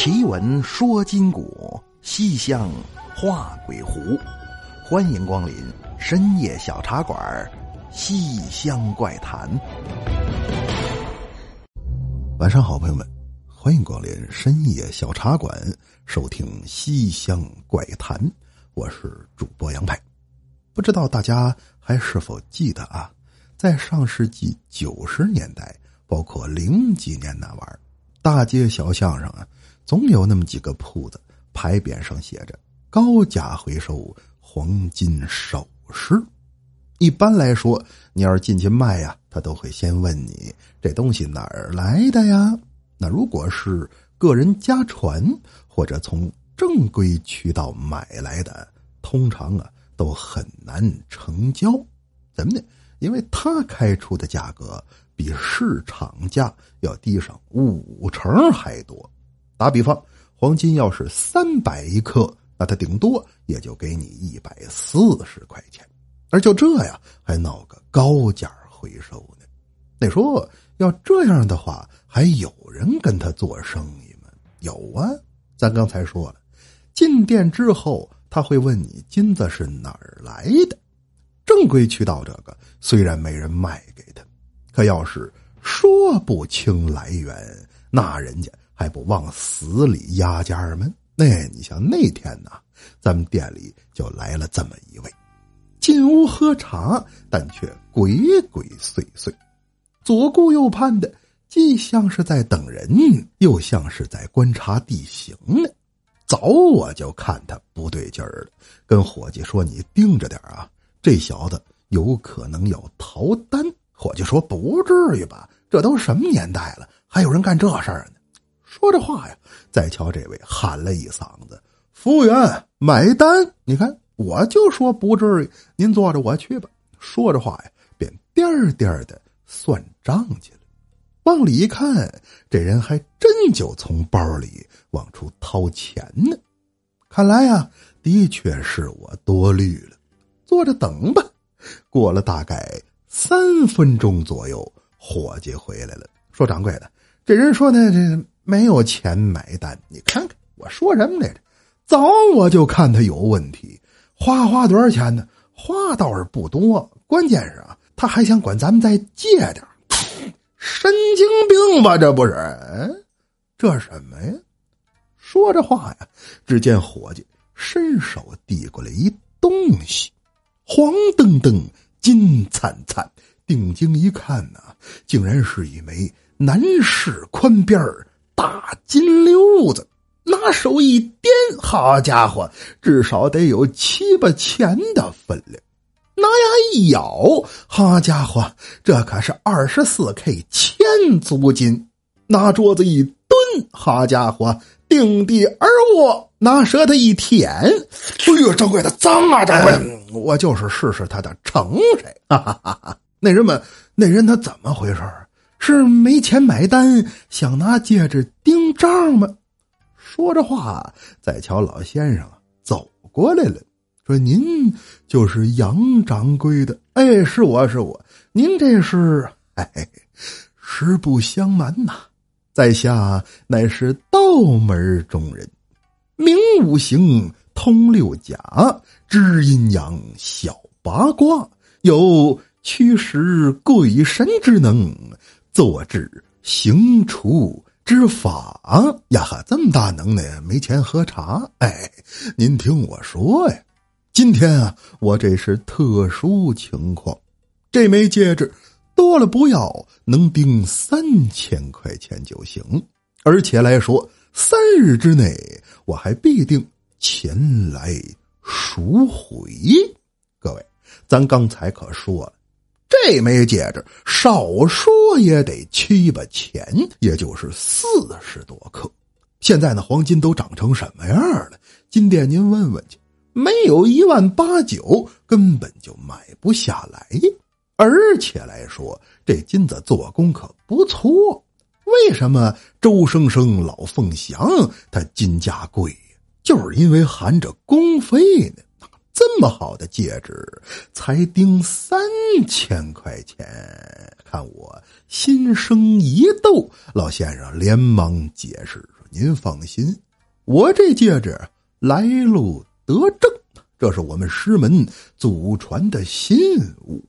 奇闻说金鼓，西厢画鬼狐。欢迎光临深夜小茶馆《西厢怪谈》。晚上好，朋友们，欢迎光临深夜小茶馆，收听《西厢怪谈》。我是主播杨派。不知道大家还是否记得啊？在上世纪九十年代，包括零几年那玩意儿，大街小巷上啊。总有那么几个铺子，牌匾上写着“高价回收黄金首饰”。一般来说，你要是进去卖呀，他都会先问你这东西哪儿来的呀？那如果是个人家传或者从正规渠道买来的，通常啊都很难成交。怎么呢？因为他开出的价格比市场价要低上五成还多。打比方，黄金要是三百一克，那他顶多也就给你一百四十块钱，而就这样还闹个高价回收呢。那说要这样的话，还有人跟他做生意吗？有啊，咱刚才说了，进店之后他会问你金子是哪儿来的。正规渠道这个虽然没人卖给他，可要是说不清来源，那人家。还不往死里压价吗？那你像那天呐，咱们店里就来了这么一位，进屋喝茶，但却鬼鬼祟祟，左顾右盼的，既像是在等人，又像是在观察地形呢。早我就看他不对劲儿了，跟伙计说：“你盯着点啊，这小子有可能要逃单。”伙计说：“不至于吧？这都什么年代了，还有人干这事儿呢？”说着话呀，再瞧这位喊了一嗓子：“服务员，买单！”你看，我就说不至于，您坐着，我去吧。说着话呀，便颠颠的算账去了。往里一看，这人还真就从包里往出掏钱呢。看来呀，的确是我多虑了。坐着等吧。过了大概三分钟左右，伙计回来了，说：“掌柜的，这人说呢，这……”没有钱买单，你看看我说什么来着？早我就看他有问题。花花多少钱呢？花倒是不多，关键是啊，他还想管咱们再借点神经病吧？这不是？这什么呀？说着话呀，只见伙计伸手递过来一东西，黄澄澄、金灿灿，定睛一看呐，竟然是一枚男士宽边儿。大金溜子，拿手一掂，好家伙，至少得有七八钱的分量。拿牙一咬，好家伙，这可是二十四 K 千足金。拿桌子一蹲，好家伙，定地而卧。拿舌头一舔，哎呦，掌柜的脏啊！掌柜，我就是试试他的诚实。哈哈哈哈那人们，那人他怎么回事是没钱买单，想拿戒指盯账吗？说着话，再瞧老先生走过来了，说：“您就是杨掌柜的？哎，是我是我。您这是……哎，实不相瞒呐，在下乃是道门中人，明五行，通六甲，知阴阳，晓八卦，有驱使鬼神之能。”做治行除之法呀哈，这么大能耐，没钱喝茶？哎，您听我说呀，今天啊，我这是特殊情况，这枚戒指多了不要，能盯三千块钱就行，而且来说三日之内，我还必定前来赎回。各位，咱刚才可说了。这枚戒指少说也得七八钱，也就是四十多克。现在呢，黄金都涨成什么样了？金店您问问去，没有一万八九，根本就买不下来。而且来说，这金子做工可不错。为什么周生生、老凤祥他金价贵？就是因为含着工费呢。这么好的戒指才定三千块钱，看我心生一动，老先生连忙解释说：“您放心，我这戒指来路得正，这是我们师门祖传的信物，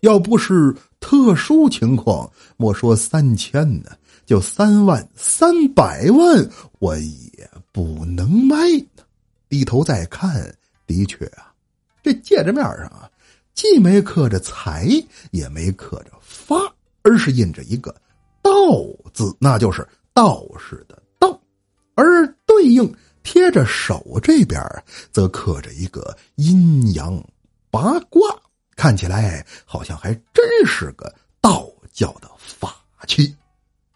要不是特殊情况，莫说三千呢，就三万、三百万，我也不能卖。”低头再看，的确啊。这戒指面上啊，既没刻着财，也没刻着发，而是印着一个“道”字，那就是道士的“道”。而对应贴着手这边，则刻着一个阴阳八卦，看起来好像还真是个道教的法器。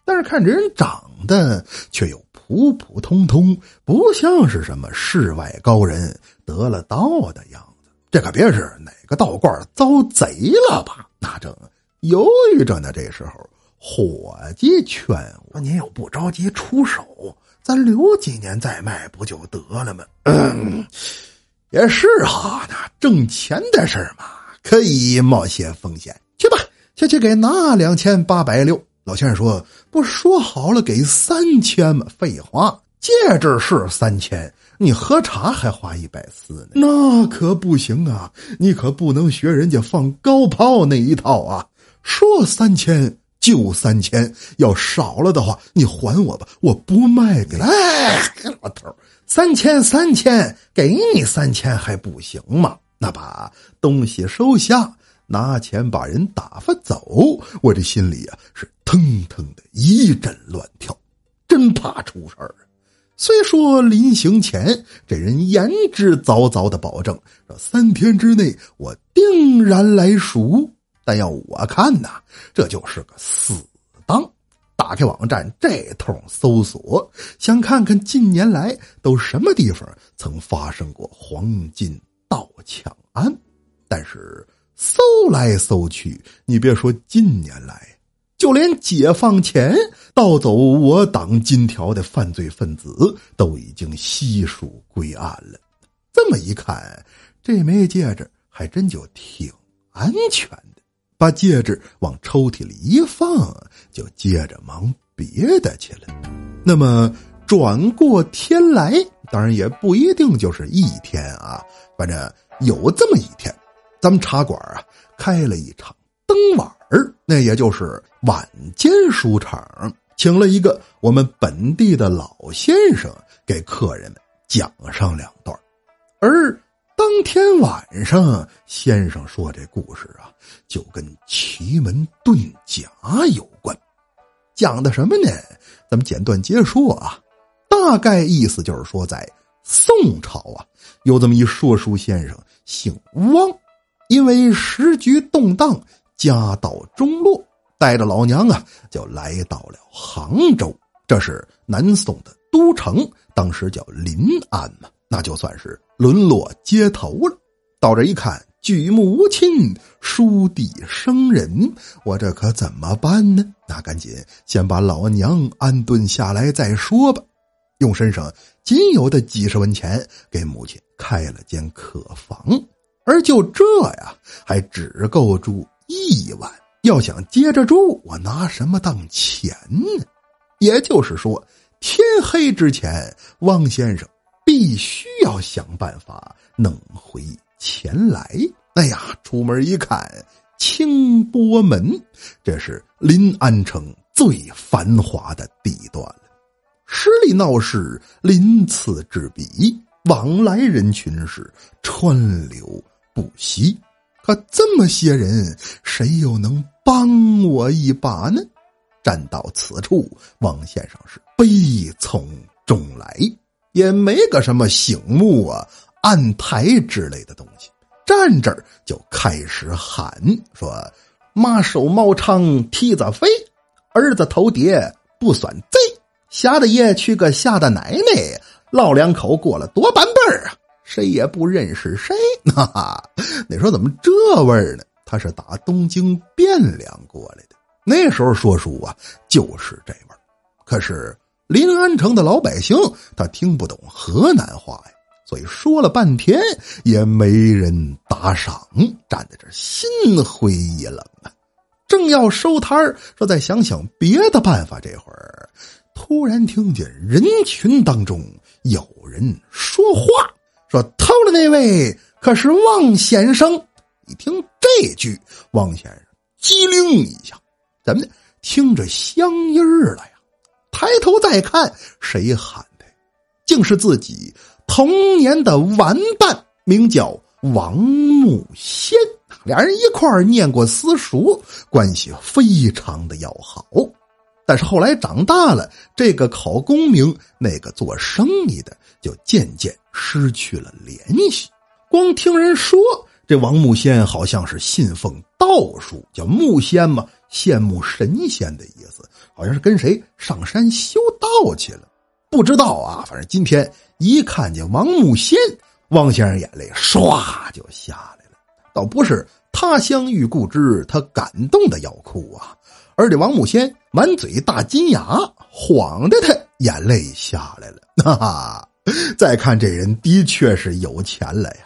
但是看这人长得却又普普通通，不像是什么世外高人得了道的样。这可别是哪个道观遭贼了吧？那正犹豫着呢。这时候，伙计劝我：“您又不着急出手，咱留几年再卖不就得了吗？”嗯，也是哈，那挣钱的事嘛，可以冒些风险。去吧，去去给拿两千八百六。老先生说：“不说好了给三千吗？”废话，戒指是三千。你喝茶还花一百四呢？那可不行啊！你可不能学人家放高炮那一套啊！说三千就三千，要少了的话你还我吧，我不卖给。哎，老头三千三千，给你三千还不行吗？那把东西收下，拿钱把人打发走。我这心里啊是腾腾的一阵乱跳，真怕出事儿。虽说临行前这人言之凿凿的保证，这三天之内我定然来赎，但要我看呐，这就是个死当。打开网站这通搜索，想看看近年来都什么地方曾发生过黄金盗抢案，但是搜来搜去，你别说近年来。就连解放前盗走我党金条的犯罪分子都已经悉数归案了。这么一看，这枚戒指还真就挺安全的。把戒指往抽屉里一放，就接着忙别的去了。那么转过天来，当然也不一定就是一天啊。反正有这么一天，咱们茶馆啊开了一场灯网儿，那也就是晚间书场，请了一个我们本地的老先生给客人们讲上两段而当天晚上，先生说这故事啊，就跟奇门遁甲有关，讲的什么呢？咱们简短结说啊，大概意思就是说，在宋朝啊，有这么一说书先生，姓汪，因为时局动荡。家道中落，带着老娘啊，就来到了杭州。这是南宋的都城，当时叫临安嘛，那就算是沦落街头了。到这一看，举目无亲，书地生人，我这可怎么办呢？那赶紧先把老娘安顿下来再说吧。用身上仅有的几十文钱，给母亲开了间客房，而就这呀，还只够住。一晚要想接着住，我拿什么当钱呢？也就是说，天黑之前，汪先生必须要想办法弄回钱来。哎呀，出门一看，清波门，这是临安城最繁华的地段了，十里闹市，鳞次栉比，往来人群是川流不息。可这么些人，谁又能帮我一把呢？站到此处，王先生是悲从中来，也没个什么醒目啊、案台之类的东西。站这儿就开始喊说：“马首猫长蹄子飞，儿子头爹不算贼，瞎大爷娶个瞎的奶奶，老两口过了多半辈儿啊。”谁也不认识谁，哈哈！你说怎么这味儿呢？他是打东京汴梁过来的，那时候说书啊，就是这味儿。可是临安城的老百姓他听不懂河南话呀，所以说了半天也没人打赏，站在这心灰意冷啊。正要收摊儿，说再想想别的办法，这会儿突然听见人群当中有人说话，说偷的那位可是王先生。一听这句，王先生机灵一下，怎么的？听着乡音儿了呀！抬头再看，谁喊的？竟是自己童年的玩伴，名叫王木仙。俩人一块儿念过私塾，关系非常的要好。但是后来长大了，这个考功名，那个做生意的，就渐渐失去了联系。光听人说。这王木仙好像是信奉道术，叫木仙嘛，羡慕神仙的意思，好像是跟谁上山修道去了，不知道啊。反正今天一看见王木仙，王先生眼泪唰就下来了，倒不是他乡遇故知，他感动的要哭啊，而这王木仙满嘴大金牙，晃的他眼泪下来了。哈哈，再看这人的确是有钱了呀。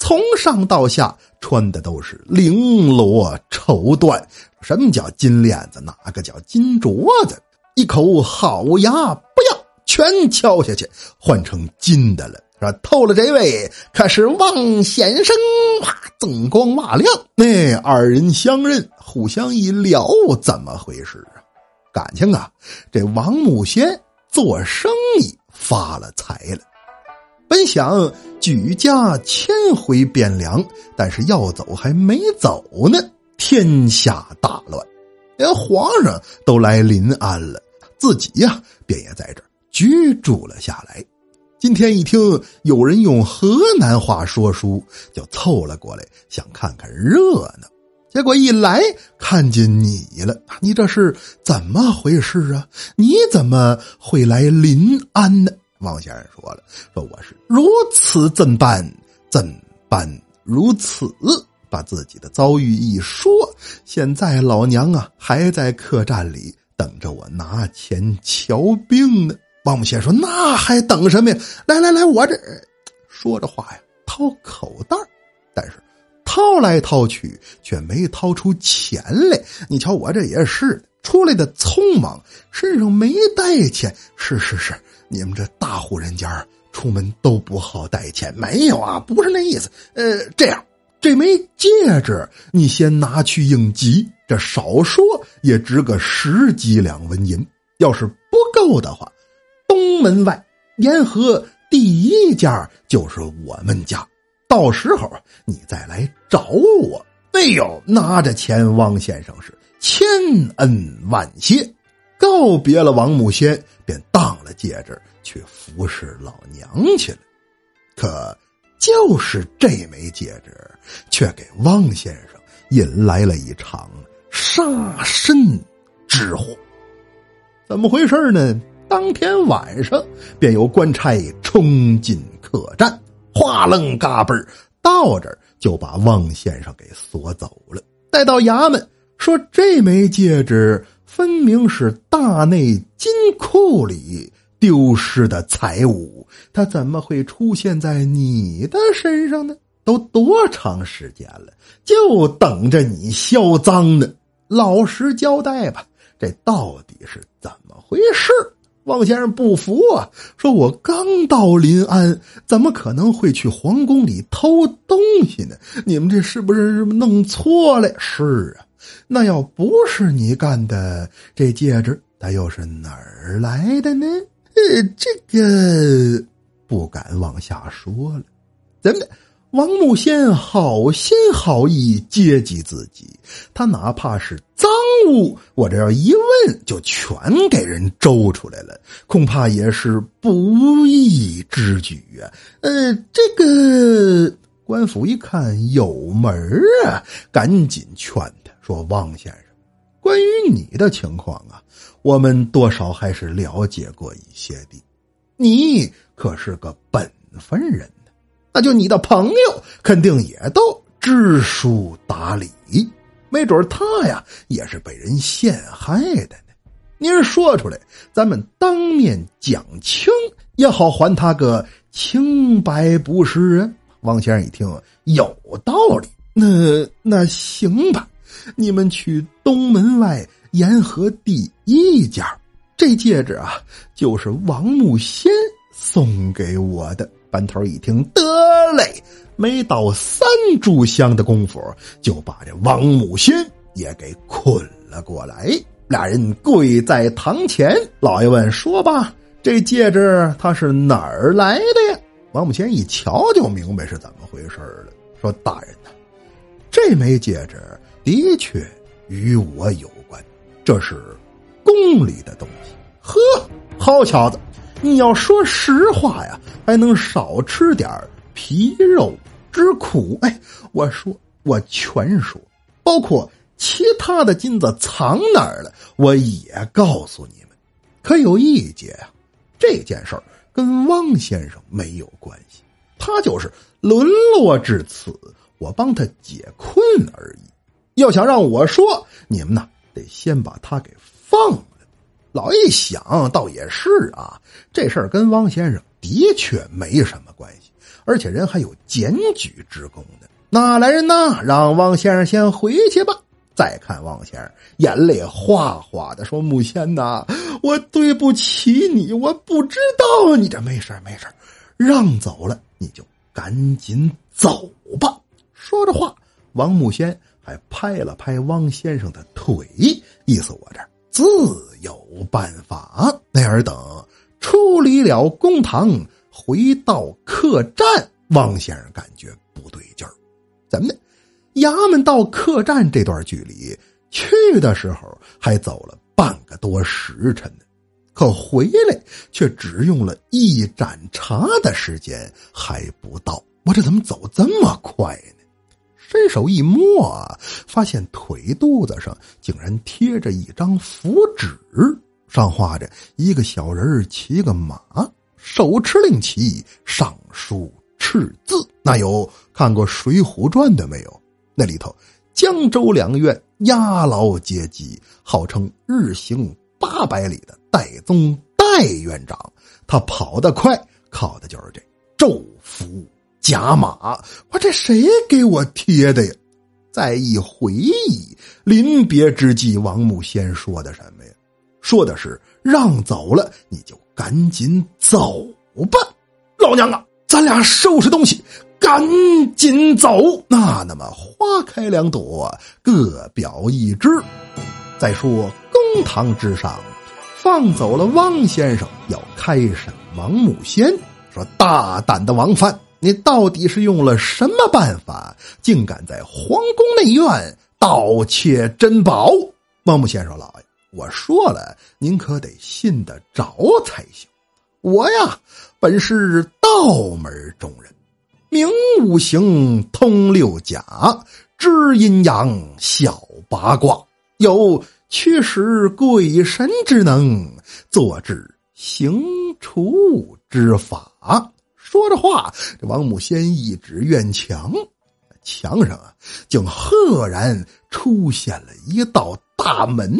从上到下穿的都是绫罗绸缎，什么叫金链子？哪个叫金镯子？一口好牙不要，全敲下去换成金的了。说偷了这位可是王先生，哇，锃光瓦亮。那二人相认，互相一聊，怎么回事啊？感情啊，这王木仙做生意发了财了。本想举家迁回汴梁，但是要走还没走呢，天下大乱，连皇上都来临安了，自己呀便也在这居住了下来。今天一听有人用河南话说书，就凑了过来，想看看热闹。结果一来看见你了，你这是怎么回事啊？你怎么会来临安呢？王先生说了：“说我是如此怎办？怎办如此？把自己的遭遇一说。现在老娘啊还在客栈里等着我拿钱瞧病呢。”王母仙说：“那还等什么呀？来来来，我这说着话呀，掏口袋但是掏来掏去却没掏出钱来。你瞧我这也是出来的匆忙，身上没带钱。是是是。”你们这大户人家出门都不好带钱，没有啊？不是那意思。呃，这样，这枚戒指你先拿去应急，这少说也值个十几两纹银。要是不够的话，东门外沿河第一家就是我们家，到时候你再来找我。哎呦，拿着钱，汪先生是千恩万谢。告别了王木仙，便当了戒指去服侍老娘去了。可就是这枚戒指，却给汪先生引来了一场杀身之祸。怎么回事呢？当天晚上，便有官差冲进客栈，哗楞嘎嘣到这儿就把汪先生给锁走了。带到衙门，说这枚戒指。分明是大内金库里丢失的财物，他怎么会出现在你的身上呢？都多长时间了，就等着你销赃呢！老实交代吧，这到底是怎么回事？王先生不服啊，说我刚到临安，怎么可能会去皇宫里偷东西呢？你们这是不是弄错了？是啊。那要不是你干的，这戒指它又是哪儿来的呢？呃，这个不敢往下说了。怎么，王木仙好心好意接济自己，他哪怕是赃物，我这要一问，就全给人周出来了，恐怕也是不义之举啊。呃，这个官府一看有门啊，赶紧劝他。说王先生，关于你的情况啊，我们多少还是了解过一些的。你可是个本分人，那就你的朋友肯定也都知书达理，没准他呀也是被人陷害的呢。您说出来，咱们当面讲清，也好还他个清白不是？王先生一听有道理，那那行吧，你们去东门外沿河第一家，这戒指啊，就是王木仙送给我的。班头一听得累，没到三炷香的功夫，就把这王母仙也给捆了过来。俩人跪在堂前，老爷问：“说吧，这戒指它是哪儿来的呀？”王母仙一瞧就明白是怎么回事了，说：“大人呐，这枚戒指的确与我有关，这是宫里的东西。呵，好小子，你要说实话呀，还能少吃点皮肉之苦。哎，我说，我全说，包括其他的金子藏哪儿了，我也告诉你们。可有一节啊，这件事儿。”跟汪先生没有关系，他就是沦落至此，我帮他解困而已。要想让我说，你们呢得先把他给放了。老一想，倒也是啊，这事儿跟汪先生的确没什么关系，而且人还有检举之功呢。那来人呐，让汪先生先回去吧。再看汪先生，眼泪哗哗的说：“木仙呐，我对不起你，我不知道你这没事没事让走了你就赶紧走吧。”说着话，王木仙还拍了拍汪先生的腿，意思我这自有办法。那尔等出离了公堂，回到客栈，汪先生感觉不对劲儿，怎么的？衙门到客栈这段距离，去的时候还走了半个多时辰呢，可回来却只用了一盏茶的时间还不到。我这怎么走这么快呢？伸手一摸，发现腿肚子上竟然贴着一张符纸，上画着一个小人骑个马，手持令旗，上书赤字。那有看过《水浒传》的没有？那里头，江州两院押牢阶级，号称日行八百里的戴宗戴院长，他跑得快，靠的就是这昼伏甲马。我这谁给我贴的呀？再一回忆，临别之际，王木仙说的什么呀？说的是让走了，你就赶紧走吧。老娘啊，咱俩收拾东西。赶紧走！那那么花开两朵，各表一枝。再说公堂之上，放走了汪先生，要开审王木仙。说大胆的王犯，你到底是用了什么办法，竟敢在皇宫内院盗窃珍宝？王木仙说：“老爷，我说了，您可得信得着才行。我呀，本是道门中人。”明五行，通六甲，知阴阳，晓八卦，有驱使鬼神之能，做治行除之法。说着话，这王母仙一指院墙，墙上啊，竟赫然出现了一道大门。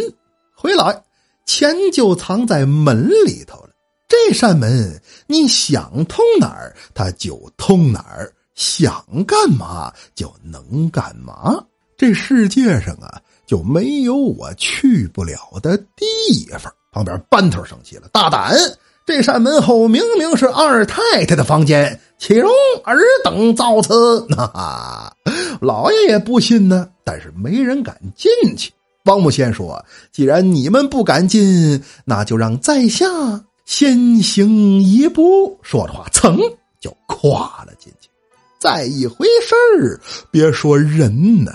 回来，钱就藏在门里头了。这扇门，你想通哪儿，它就通哪儿；想干嘛就能干嘛。这世界上啊，就没有我去不了的地方。旁边班头生气了：“大胆！这扇门后明明是二太太的房间，岂容尔等造次？”那老爷也不信呢，但是没人敢进去。王木仙说：“既然你们不敢进，那就让在下。”先行一步，说着话，噌就跨了进去。再一回事儿，别说人呢，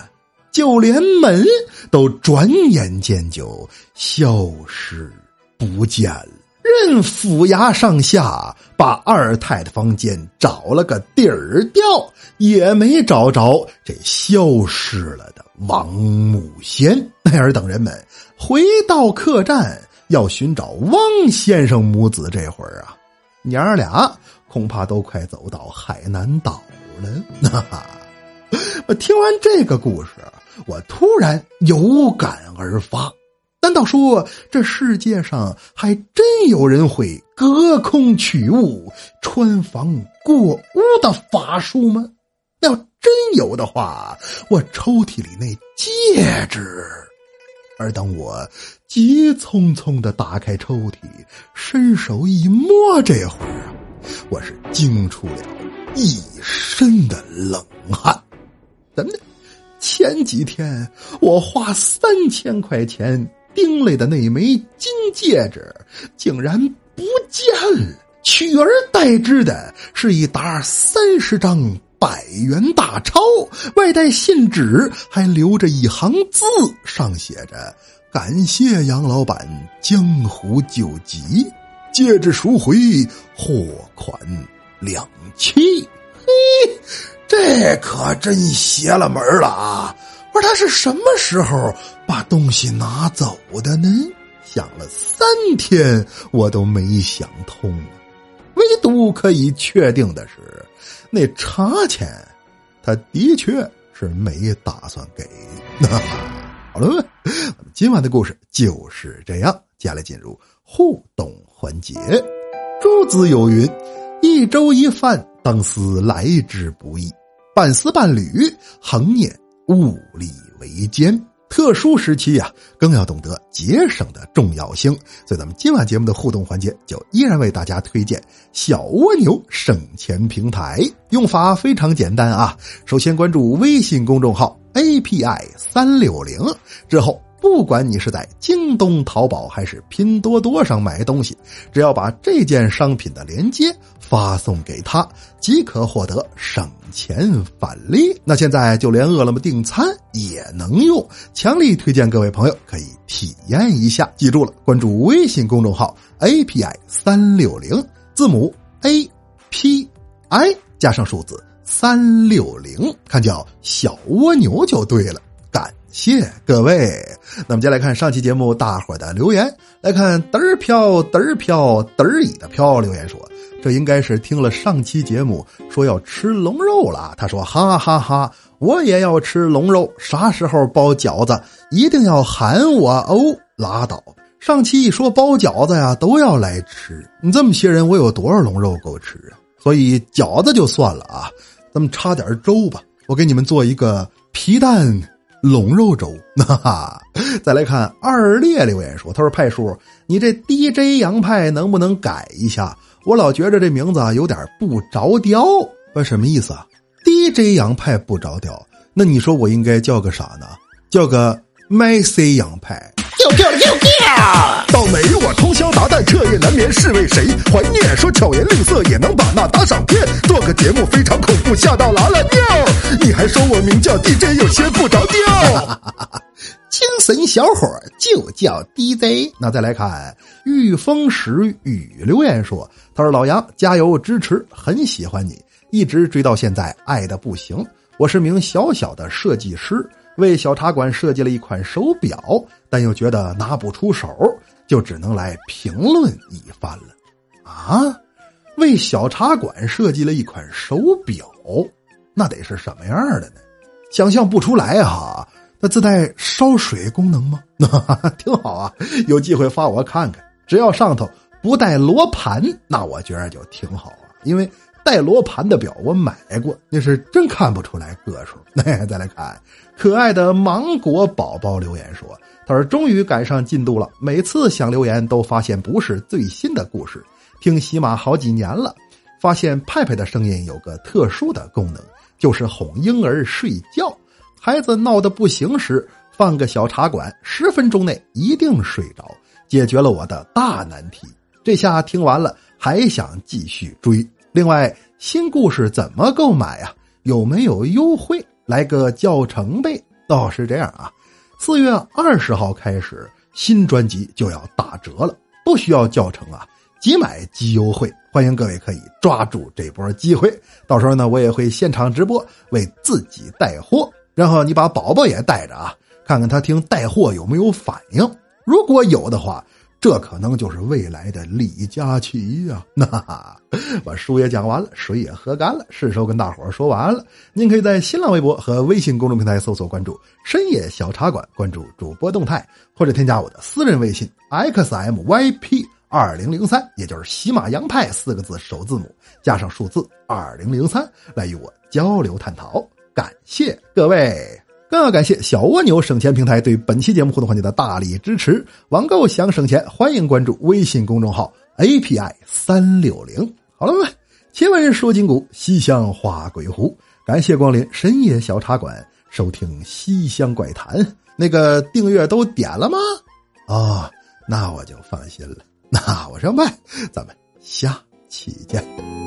就连门都转眼间就消失不见了。任府衙上下把二太太房间找了个底儿掉，也没找着这消失了王木仙。那 尔等人们回到客栈。要寻找汪先生母子，这会儿啊，娘儿俩恐怕都快走到海南岛了。哈哈，听完这个故事，我突然有感而发。难道说这世界上还真有人会隔空取物、穿房过屋的法术吗？要真有的话，我抽屉里那戒指……而当我急匆匆的打开抽屉，伸手一摸，这会儿我是惊出了一身的冷汗。怎么的？前几天我花三千块钱订来的那枚金戒指，竟然不见了，取而代之的是一沓三十张百元大钞，外带信纸，还留着一行字，上写着“感谢杨老板江湖救急，戒指赎回，货款两期。”嘿。这可真邪了门了啊！我说他是什么时候把东西拿走的呢？想了三天，我都没想通。唯独可以确定的是，那茶钱，他的确是没打算给。好了，今晚的故事就是这样。接下来进入互动环节。诸子有云：“一粥一饭，当思来之不易。”半丝半缕，恒念物力维艰。特殊时期呀，更要懂得节省的重要性。所以，咱们今晚节目的互动环节，就依然为大家推荐小蜗牛省钱平台。用法非常简单啊，首先关注微信公众号 API 三六零，之后。不管你是在京东、淘宝还是拼多多上买东西，只要把这件商品的链接发送给他，即可获得省钱返利。那现在就连饿了么订餐也能用，强力推荐各位朋友可以体验一下。记住了，关注微信公众号 API 三六零，字母 A P I 加上数字三六零，看叫小蜗牛就对了。谢各位，那么接下来看上期节目大伙的留言，来看嘚儿飘嘚儿飘嘚儿一的飘留言说，这应该是听了上期节目说要吃龙肉了。他说哈哈哈，我也要吃龙肉，啥时候包饺子一定要喊我哦。拉倒，上期一说包饺子呀，都要来吃。你这么些人，我有多少龙肉够吃啊？所以饺子就算了啊，咱们插点粥吧。我给你们做一个皮蛋。龙肉粥，哈哈！再来看二列留言说：“他说派叔，你这 DJ 杨派能不能改一下？我老觉着这名字啊有点不着调。问什么意思啊？DJ 杨派不着调，那你说我应该叫个啥呢？叫个麦 C 洋派。”就就就叫倒霉！我通宵达旦，彻夜难眠，是为谁？怀念说巧言令色也能把那打赏骗，做个节目非常恐怖，吓到拉了尿。你还说我名叫 DJ，有些不着调。精神小伙就叫 DJ。那再来看御风时雨留言说：“他说老杨加油支持，很喜欢你，一直追到现在，爱的不行。我是名小小的设计师。”为小茶馆设计了一款手表，但又觉得拿不出手，就只能来评论一番了。啊，为小茶馆设计了一款手表，那得是什么样的呢？想象不出来哈。那自带烧水功能吗？挺好啊，有机会发我看看。只要上头不带罗盘，那我觉得就挺好啊。因为带罗盘的表我买过，那是真看不出来个数。那再来看。可爱的芒果宝宝留言说：“他说终于赶上进度了。每次想留言都发现不是最新的故事。听喜马好几年了，发现派派的声音有个特殊的功能，就是哄婴儿睡觉。孩子闹得不行时，放个小茶馆，十分钟内一定睡着，解决了我的大难题。这下听完了，还想继续追。另外，新故事怎么购买啊？有没有优惠？”来个教程呗！哦，是这样啊，四月二十号开始，新专辑就要打折了，不需要教程啊，即买即优惠，欢迎各位可以抓住这波机会。到时候呢，我也会现场直播为自己带货，然后你把宝宝也带着啊，看看他听带货有没有反应。如果有的话，这可能就是未来的李佳琦呀！那把书也讲完了，水也喝干了，是时候跟大伙说晚安了。您可以在新浪微博和微信公众平台搜索关注“深夜小茶馆”，关注主播动态，或者添加我的私人微信 xmyp 二零零三，也就是喜马洋派四个字首字母加上数字二零零三，来与我交流探讨。感谢各位。更要感谢小蜗牛省钱平台对本期节目互动环节的大力支持。网购想省钱，欢迎关注微信公众号 API 三六零。好了，且闻说今古，西厢画鬼狐。感谢光临深夜小茶馆，收听西厢怪谈。那个订阅都点了吗？啊，那我就放心了。那我上麦，咱们下期见。